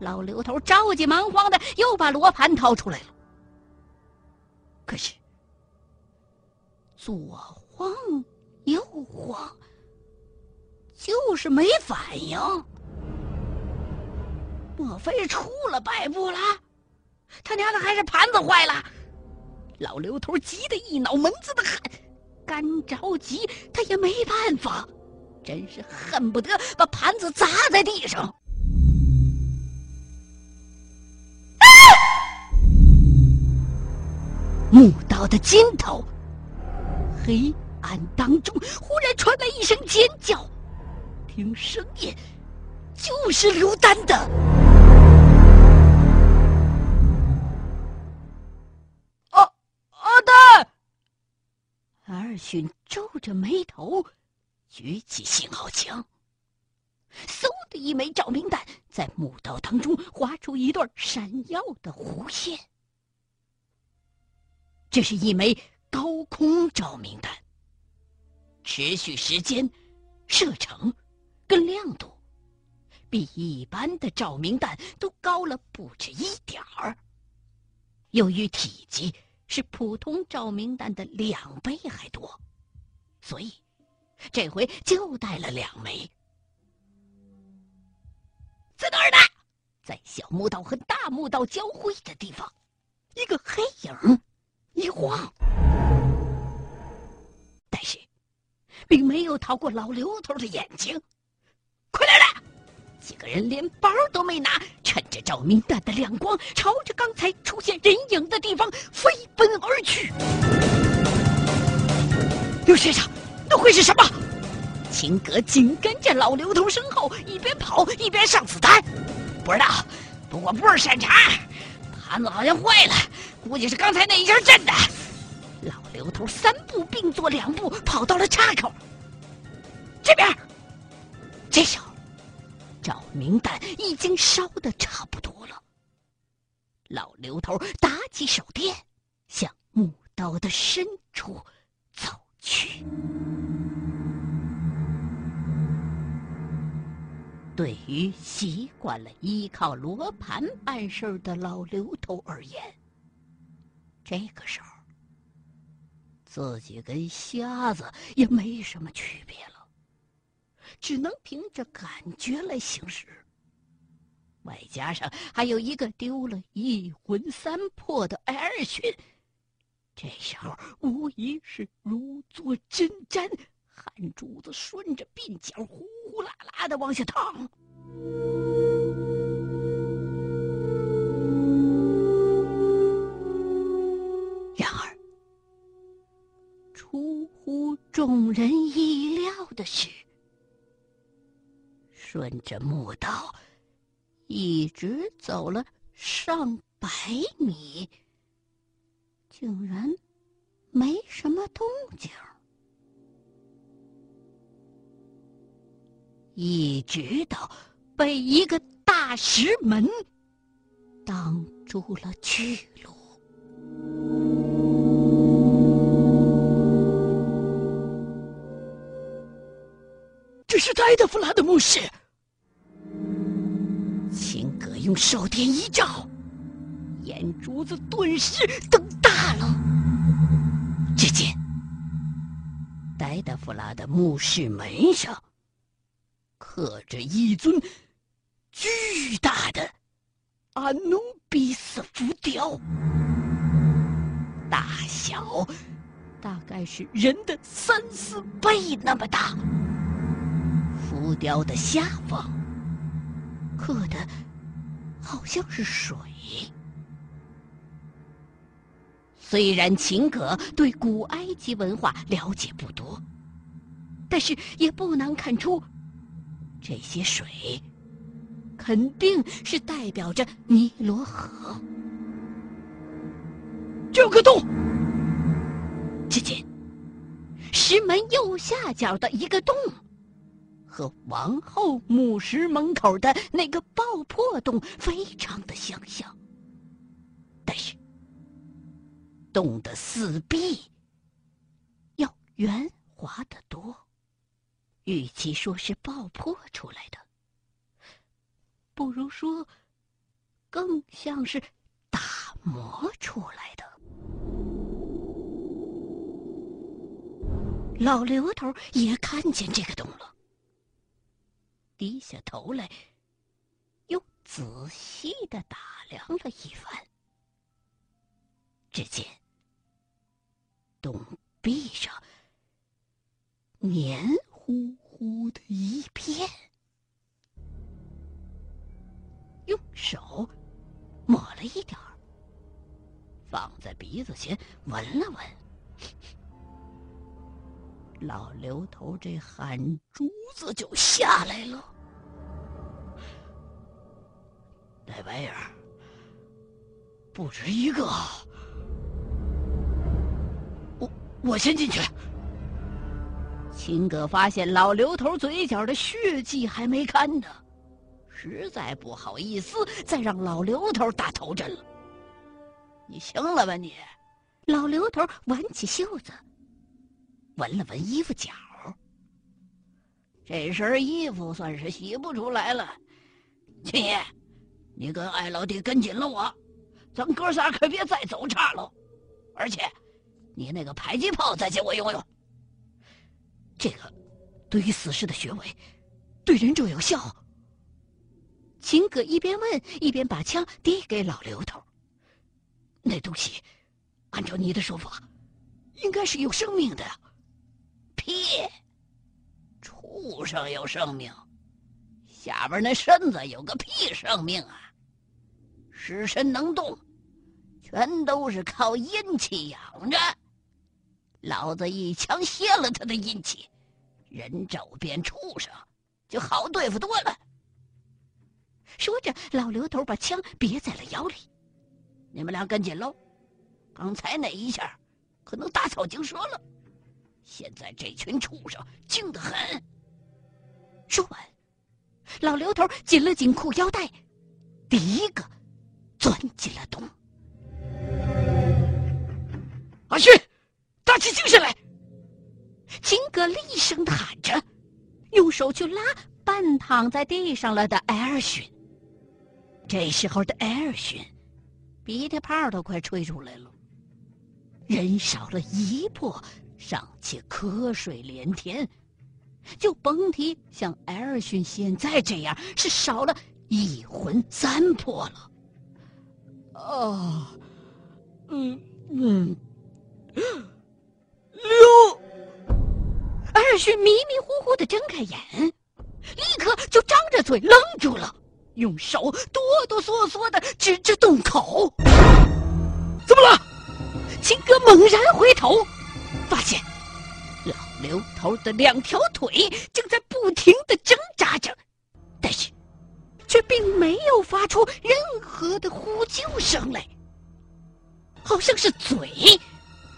老刘头着急忙慌的又把罗盘掏出来了，可是左晃右晃，就是没反应。莫非出了败布了？他娘的，还是盘子坏了！老刘头急得一脑门子的汗，干着急他也没办法，真是恨不得把盘子砸在地上。墓道的尽头，黑暗当中忽然传来一声尖叫，听声音就是刘丹的。阿阿丹，二巡皱着眉头，举起信号枪，嗖的一枚照明弹在墓道当中划出一段闪耀的弧线。这是一枚高空照明弹，持续时间、射程跟亮度，比一般的照明弹都高了不止一点儿。由于体积是普通照明弹的两倍还多，所以这回就带了两枚。在哪儿呢？在小墓道和大墓道交汇的地方，一个黑影。一晃，但是并没有逃过老刘头的眼睛。快来了！几个人连包都没拿，趁着照明弹的亮光，朝着刚才出现人影的地方飞奔而去。刘先生，那会是什么？秦格紧跟着老刘头身后，一边跑一边上子弹。不知道，不过不是善茬。盘子好像坏了，估计是刚才那一下震的。老刘头三步并作两步跑到了岔口，这边。这时候，照明弹已经烧的差不多了。老刘头打起手电，向墓道的深处走去。对于习惯了依靠罗盘办事的老刘头而言，这个时候自己跟瞎子也没什么区别了，只能凭着感觉来行事。外加上还有一个丢了一魂三魄的艾尔逊，这时候无疑是如坐针毡。汗珠子顺着鬓角呼呼啦啦的往下淌。然而，出乎众人意料的是，顺着墓道一直走了上百米，竟然没什么动静。一直到被一个大石门挡住了去路。这是戴德弗拉的墓室。秦葛用手电一照，眼珠子顿时瞪大了。只见戴德弗拉的墓室门上。刻着一尊巨大的阿努比斯浮雕，大小大概是人的三四倍那么大。浮雕的下方刻的好像是水。虽然秦葛对古埃及文化了解不多，但是也不难看出。这些水肯定是代表着尼罗河。这个洞，只见石门右下角的一个洞，和王后墓室门口的那个爆破洞非常的相像，但是洞的四壁要圆滑得多。与其说是爆破出来的，不如说更像是打磨出来的。老刘头也看见这个洞了，低下头来，又仔细的打量了一番。只见洞壁上黏糊糊的一片，用手抹了一点儿，放在鼻子前闻了闻。老刘头这汗珠子就下来了，那玩意儿不止一个。我我先进去。秦哥发现老刘头嘴角的血迹还没干呢，实在不好意思再让老刘头打头阵了。你行了吧你？老刘头挽起袖子。闻了闻衣服角，这身衣服算是洗不出来了。秦爷，你跟艾老弟跟紧了我，咱哥仨可别再走岔了。而且，你那个迫击炮再借我用用。这个对于死尸的穴位，对人就有效。秦葛一边问，一边把枪递给老刘头。那东西，按照你的说法，应该是有生命的。屁！畜生有生命，下边那身子有个屁生命啊！尸身能动，全都是靠阴气养着。老子一枪泄了他的阴气，人走变畜生，就好对付多了。说着，老刘头把枪别在了腰里。你们俩跟紧喽！刚才那一下，可能打草惊蛇了。现在这群畜生精得很。说完，老刘头紧了紧裤腰带，第一个钻进了洞。阿勋，打起精神来！金哥厉声的喊着，用手去拉半躺在地上了的艾尔逊。这时候的艾尔逊，鼻涕泡都快吹出来了。人少了一步。尚且瞌睡连天，就甭提像艾尔逊现在这样是少了一魂三魄了。啊，嗯嗯，六，是迷迷糊糊的睁开眼，立刻就张着嘴愣住了，用手哆哆嗦嗦的指着洞口。怎么了？秦哥猛然回头。发现老刘头的两条腿正在不停的挣扎着，但是却并没有发出任何的呼救声来，好像是嘴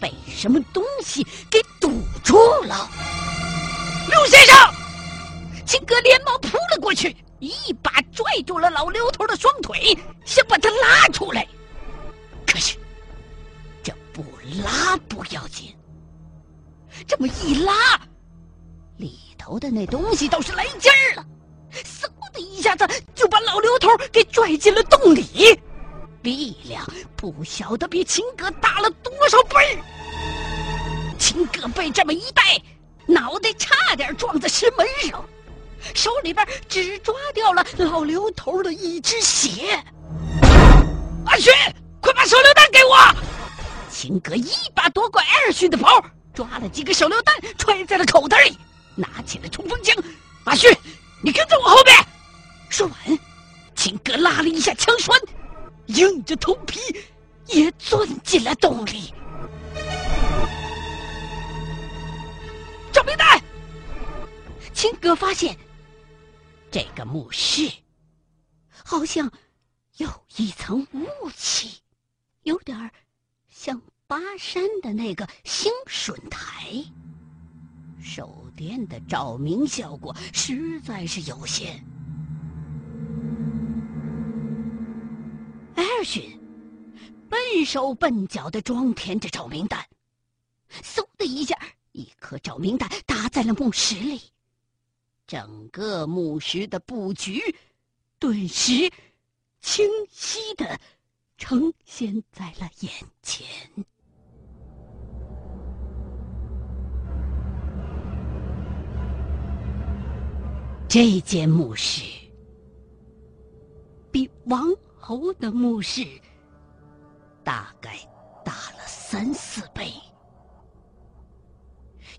被什么东西给堵住了。刘先生，金哥连忙扑了过去，一把拽住了老刘头的双腿，想把他拉出来。可是这不拉不要紧。这么一拉，里头的那东西倒是来劲儿了，嗖的一下子就把老刘头给拽进了洞里，力量不晓得比秦哥大了多少倍。秦哥被这么一带，脑袋差点撞在石门上，手里边只抓掉了老刘头的一只鞋。阿旭，快把手榴弹给我！秦哥一把夺过艾尔逊的包。抓了几个手榴弹，揣在了口袋里，拿起了冲锋枪。阿旭，你跟在我后面。说完，秦哥拉了一下枪栓，硬着头皮也钻进了洞里。照明弹。秦哥发现，这个墓室好像有一层雾气，有点像。巴山的那个兴顺台，手电的照明效果实在是有限。艾尔逊笨手笨脚的装填着照明弹，嗖的一下，一颗照明弹打在了墓室里，整个墓室的布局顿时清晰的呈现在了眼前。这间墓室比王侯的墓室大概大了三四倍，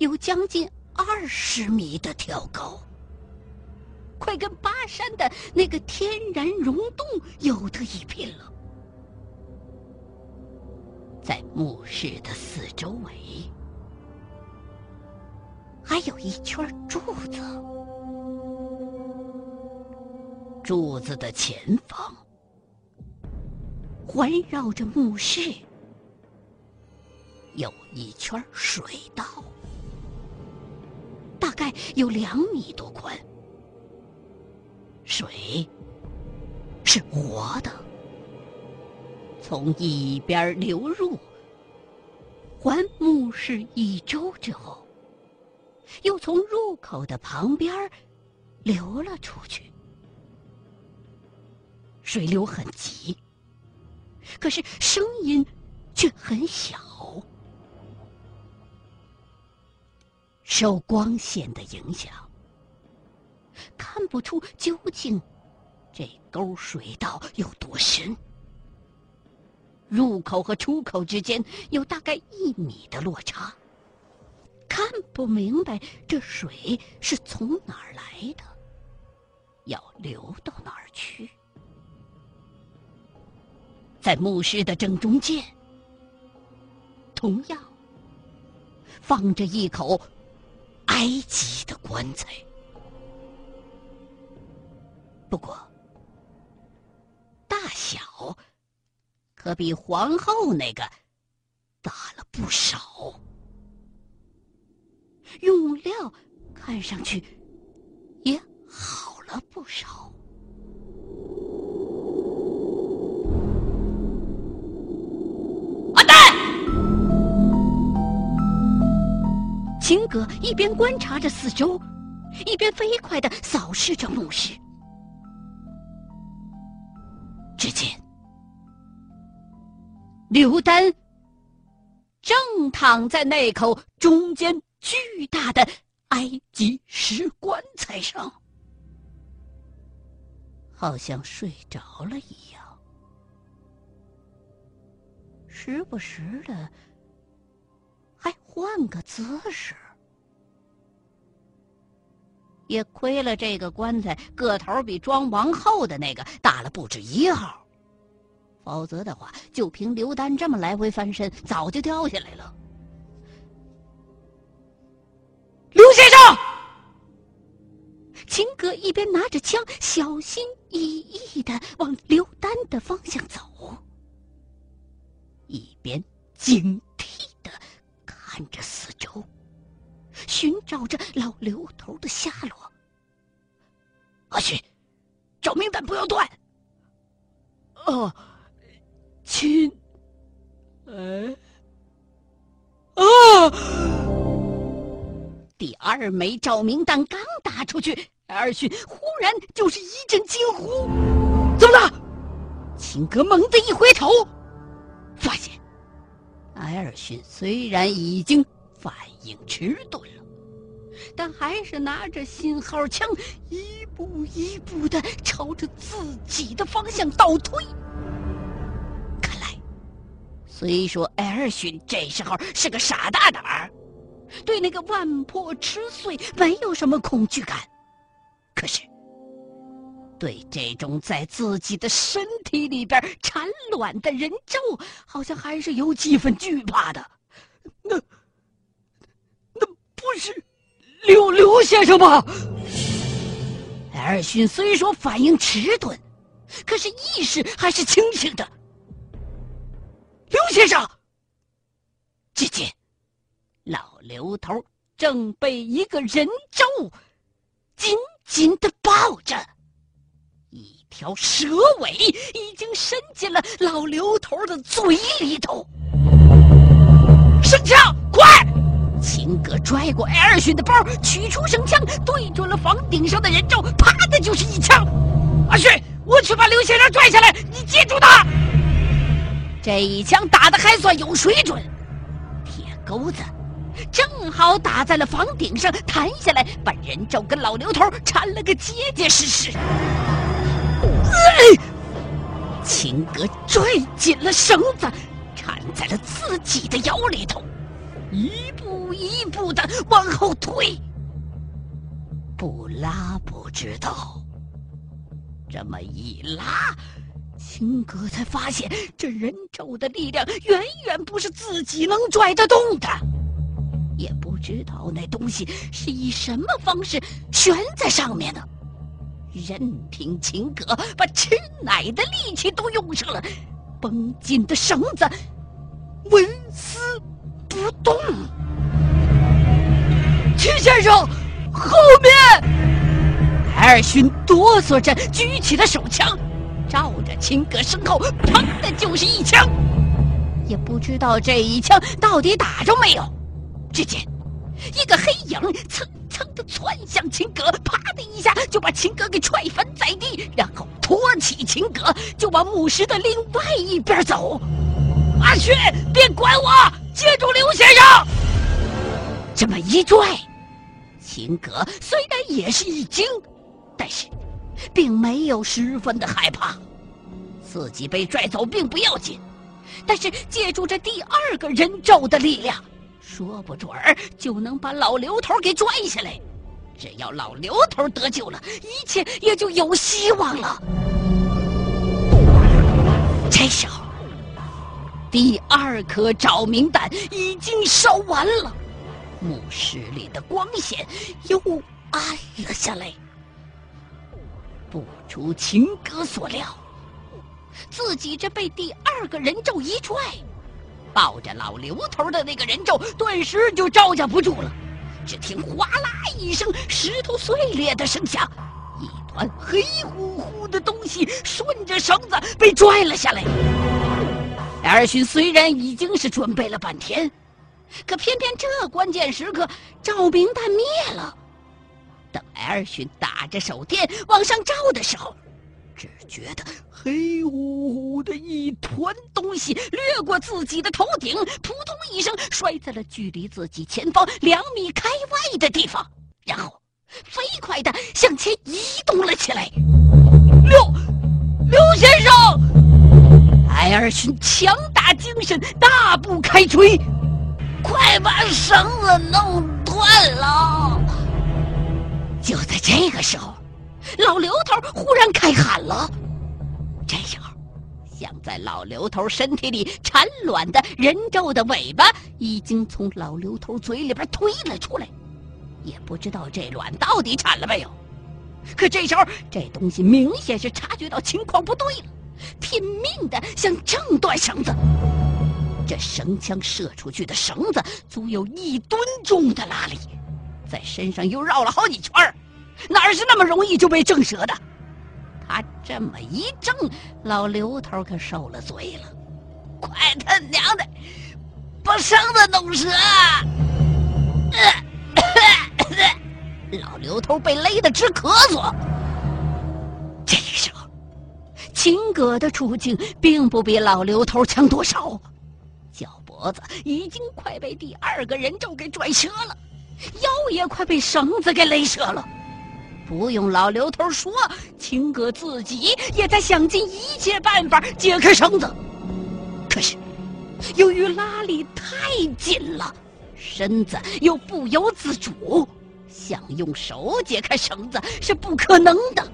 有将近二十米的挑高，快跟巴山的那个天然溶洞有的一拼了。在墓室的四周围，还有一圈柱子。柱子的前方，环绕着墓室，有一圈水道，大概有两米多宽。水是活的，从一边流入，环墓室一周之后，又从入口的旁边流了出去。水流很急，可是声音却很小。受光线的影响，看不出究竟这沟水道有多深。入口和出口之间有大概一米的落差，看不明白这水是从哪儿来的，要流到哪儿去。在墓室的正中间，同样放着一口埃及的棺材，不过大小可比皇后那个大了不少，用料看上去也好了不少。秦哥一边观察着四周，一边飞快的扫视着墓室。只见刘丹正躺在那口中间巨大的埃及石棺材上，好像睡着了一样，时不时的。还换个姿势，也亏了这个棺材个头比装王后的那个大了不止一号，否则的话，就凭刘丹这么来回翻身，早就掉下来了。刘先生，秦格一边拿着枪，小心翼翼的往刘丹的方向走，一边惊。看着四周，寻找着老刘头的下落。阿旭，照明弹不要断。哦，亲，哎，啊！第二枚照明弹刚打出去，二迅忽然就是一阵惊呼：“怎么了？”秦哥猛地一回头，发现。埃尔逊虽然已经反应迟钝了，但还是拿着信号枪，一步一步的朝着自己的方向倒退。看来，虽说埃尔逊这时候是个傻大胆儿，对那个万破吃碎没有什么恐惧感，可是。对这种在自己的身体里边产卵的人咒，好像还是有几分惧怕的。那，那不是刘刘先生吗？尔逊虽说反应迟钝，可是意识还是清醒的。刘先生，只见老刘头正被一个人咒紧紧的抱着。条蛇尾已经伸进了老刘头的嘴里头。升枪，快！秦哥拽过艾尔逊的包，取出绳枪，对准了房顶上的人咒，啪的就是一枪。阿逊，我去把刘先生拽下来，你接住他。这一枪打的还算有水准，铁钩子正好打在了房顶上，弹下来，把人咒跟老刘头缠了个结结实实。秦哥拽紧了绳子，缠在了自己的腰里头，一步一步的往后退。不拉不知道，这么一拉，秦哥才发现这人咒的力量远远不是自己能拽得动的，也不知道那东西是以什么方式悬在上面的。任凭秦葛把吃奶的力气都用上了，绷紧的绳子纹丝不动。秦先生，后面！艾尔逊哆嗦着举起了手枪，照着秦葛身后，砰的就是一枪。也不知道这一枪到底打着没有。只见一个黑影蹭。噌的窜向秦葛，啪的一下就把秦葛给踹翻在地，然后托起秦葛就往墓室的另外一边走。阿旭，别管我，接住刘先生！这么一拽，秦葛虽然也是一惊，但是并没有十分的害怕。自己被拽走并不要紧，但是借助这第二个人咒的力量。说不准儿就能把老刘头给拽下来，只要老刘头得救了，一切也就有希望了。这时候，第二颗照明弹已经烧完了，墓室里的光线又暗了下来。不出秦哥所料，自己这被第二个人咒一拽。抱着老刘头的那个人咒，顿时就招架不住了。只听哗啦一声，石头碎裂的声响，一团黑乎乎的东西顺着绳子被拽了下来。艾尔逊虽然已经是准备了半天，可偏偏这关键时刻，照明弹灭了。等艾尔逊打着手电往上照的时候，只觉得黑乎乎的一团东西掠过自己的头顶，扑通一声摔在了距离自己前方两米开外的地方，然后飞快的向前移动了起来。刘刘先生，艾尔逊强打精神，大步开锤，快把绳子弄断了！就在这个时候。老刘头忽然开喊了，这时候，想在老刘头身体里产卵的人咒的尾巴已经从老刘头嘴里边推了出来，也不知道这卵到底产了没有。可这时候，这东西明显是察觉到情况不对了，拼命的想挣断绳子。这绳枪射出去的绳子足有一吨重的拉力，在身上又绕了好几圈儿。哪是那么容易就被震折的？他这么一挣，老刘头可受了罪了。快他娘的，把绳子弄折！老刘头被勒得直咳嗽。这时候，秦葛的处境并不比老刘头强多少，脚脖子已经快被第二个人咒给拽折了，腰也快被绳子给勒折了。不用老刘头说，秦哥自己也在想尽一切办法解开绳子。可是，由于拉力太紧了，身子又不由自主，想用手解开绳子是不可能的。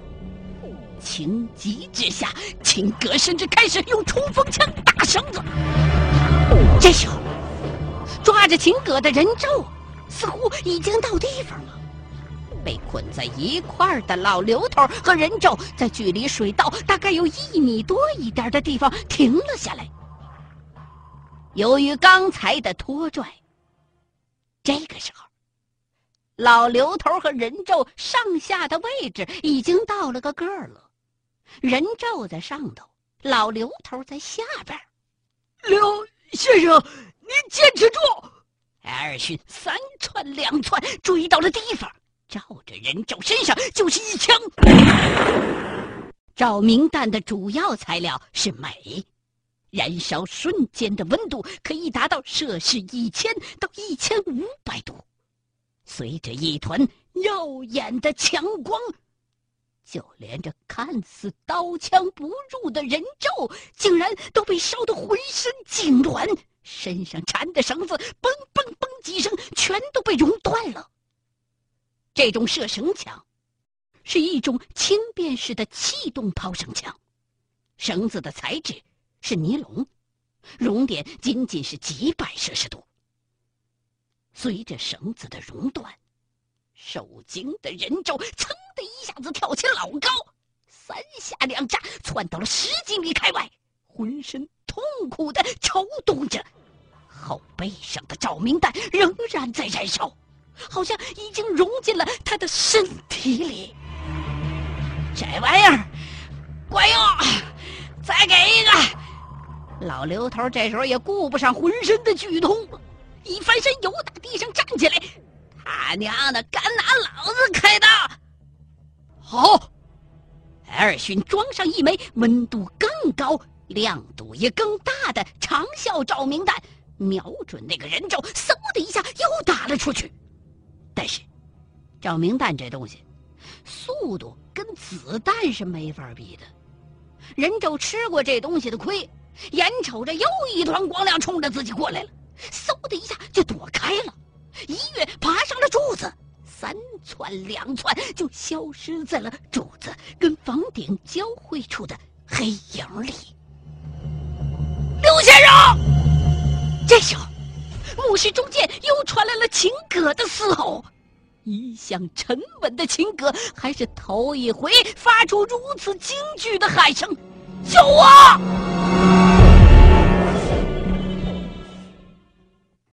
情急之下，秦哥甚至开始用冲锋枪打绳子。这时候，抓着秦哥的人咒似乎已经到地方了。被困在一块儿的老刘头和人咒，在距离水道大概有一米多一点的地方停了下来。由于刚才的拖拽，这个时候，老刘头和人咒上下的位置已经到了个个了。人咒在上头，老刘头在下边。刘先生，您坚持住！艾尔逊三窜两窜追到了地方。照着人咒身上就是一枪，照明弹的主要材料是镁，燃烧瞬间的温度可以达到摄氏一千到一千五百度。随着一团耀眼的强光，就连这看似刀枪不入的人咒，竟然都被烧得浑身痉挛，身上缠的绳子嘣嘣嘣几声，全都被熔断了。这种射绳枪。是一种轻便式的气动抛绳枪，绳子的材质是尼龙，熔点仅仅是几百摄氏度。随着绳子的熔断，受惊的人咒噌的一下子跳起老高，三下两下窜到了十几米开外，浑身痛苦的抽动着，后背上的照明弹仍然在燃烧，好像已经融进了他的身体里。这玩意儿管用，再给一个！老刘头这时候也顾不上浑身的剧痛，一翻身由打地上站起来，他娘的，敢拿老子开刀！好，艾尔逊装上一枚温度更高、亮度也更大的长效照明弹，瞄准那个人咒，嗖的一下又打了出去。但是，照明弹这东西，速度……跟子弹是没法比的，人就吃过这东西的亏，眼瞅着又一团光亮冲着自己过来了，嗖的一下就躲开了，一跃爬上了柱子，三窜两窜就消失在了柱子跟房顶交汇处的黑影里。刘先生，这时候，墓室中间又传来了秦葛的嘶吼。一向沉稳的秦葛，还是头一回发出如此惊惧的喊声：“救我！”